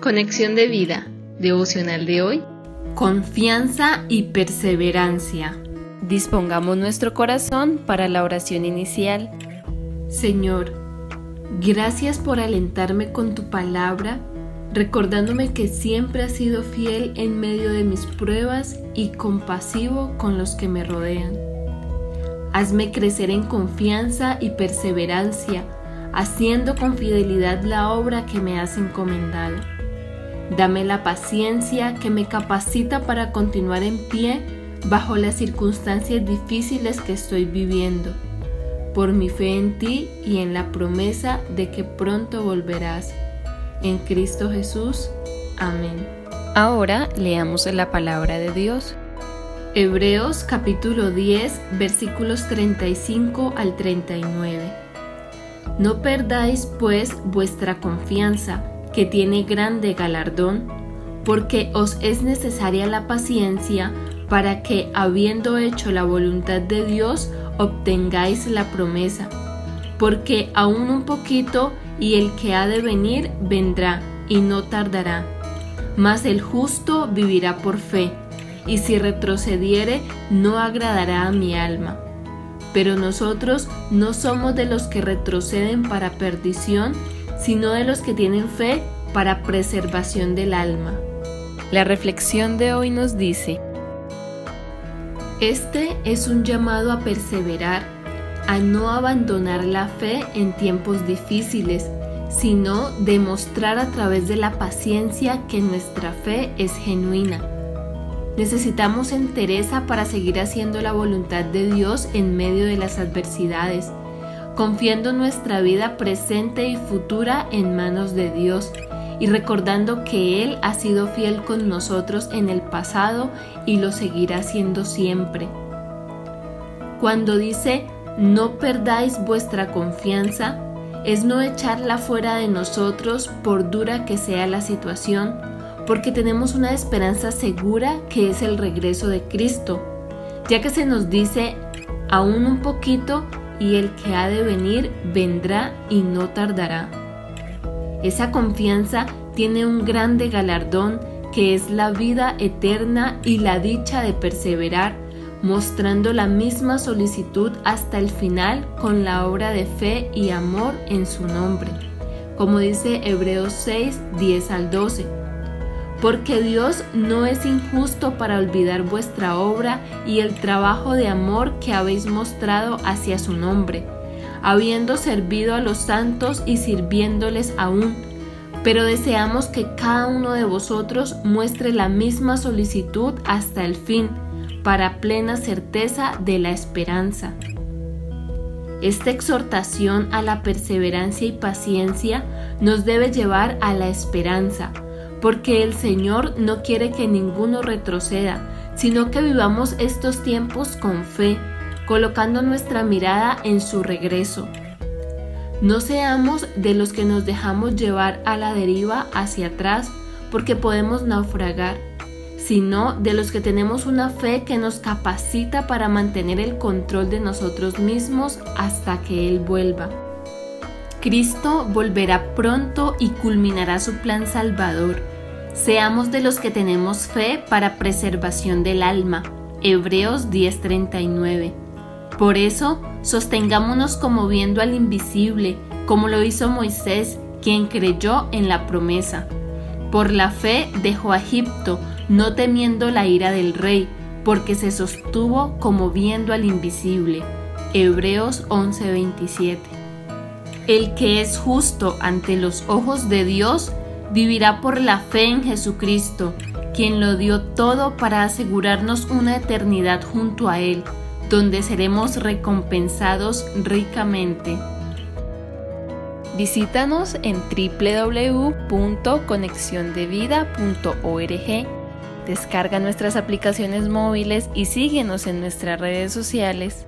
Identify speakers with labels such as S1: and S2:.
S1: Conexión de vida, devocional de hoy.
S2: Confianza y perseverancia.
S1: Dispongamos nuestro corazón para la oración inicial.
S2: Señor, gracias por alentarme con tu palabra, recordándome que siempre has sido fiel en medio de mis pruebas y compasivo con los que me rodean. Hazme crecer en confianza y perseverancia, haciendo con fidelidad la obra que me has encomendado. Dame la paciencia que me capacita para continuar en pie bajo las circunstancias difíciles que estoy viviendo, por mi fe en ti y en la promesa de que pronto volverás. En Cristo Jesús. Amén.
S1: Ahora leamos la palabra de Dios.
S2: Hebreos capítulo 10 versículos 35 al 39. No perdáis pues vuestra confianza que tiene grande galardón, porque os es necesaria la paciencia para que, habiendo hecho la voluntad de Dios, obtengáis la promesa. Porque aún un poquito y el que ha de venir vendrá y no tardará. Mas el justo vivirá por fe, y si retrocediere no agradará a mi alma. Pero nosotros no somos de los que retroceden para perdición, sino de los que tienen fe para preservación del alma.
S1: La reflexión de hoy nos dice,
S2: Este es un llamado a perseverar, a no abandonar la fe en tiempos difíciles, sino demostrar a través de la paciencia que nuestra fe es genuina. Necesitamos entereza para seguir haciendo la voluntad de Dios en medio de las adversidades confiando nuestra vida presente y futura en manos de Dios y recordando que Él ha sido fiel con nosotros en el pasado y lo seguirá siendo siempre. Cuando dice, no perdáis vuestra confianza, es no echarla fuera de nosotros por dura que sea la situación, porque tenemos una esperanza segura que es el regreso de Cristo, ya que se nos dice, aún un poquito y el que ha de venir vendrá y no tardará. Esa confianza tiene un grande galardón que es la vida eterna y la dicha de perseverar, mostrando la misma solicitud hasta el final con la obra de fe y amor en su nombre, como dice Hebreos 6, 10 al 12 porque Dios no es injusto para olvidar vuestra obra y el trabajo de amor que habéis mostrado hacia su nombre, habiendo servido a los santos y sirviéndoles aún. Pero deseamos que cada uno de vosotros muestre la misma solicitud hasta el fin, para plena certeza de la esperanza. Esta exhortación a la perseverancia y paciencia nos debe llevar a la esperanza, porque el Señor no quiere que ninguno retroceda, sino que vivamos estos tiempos con fe, colocando nuestra mirada en su regreso. No seamos de los que nos dejamos llevar a la deriva hacia atrás porque podemos naufragar, sino de los que tenemos una fe que nos capacita para mantener el control de nosotros mismos hasta que Él vuelva. Cristo volverá pronto y culminará su plan salvador. Seamos de los que tenemos fe para preservación del alma. Hebreos 10:39. Por eso, sostengámonos como viendo al invisible, como lo hizo Moisés, quien creyó en la promesa. Por la fe dejó a Egipto, no temiendo la ira del rey, porque se sostuvo como viendo al invisible. Hebreos 11:27. El que es justo ante los ojos de Dios vivirá por la fe en Jesucristo, quien lo dio todo para asegurarnos una eternidad junto a Él, donde seremos recompensados ricamente.
S1: Visítanos en www.conexiondevida.org. Descarga nuestras aplicaciones móviles y síguenos en nuestras redes sociales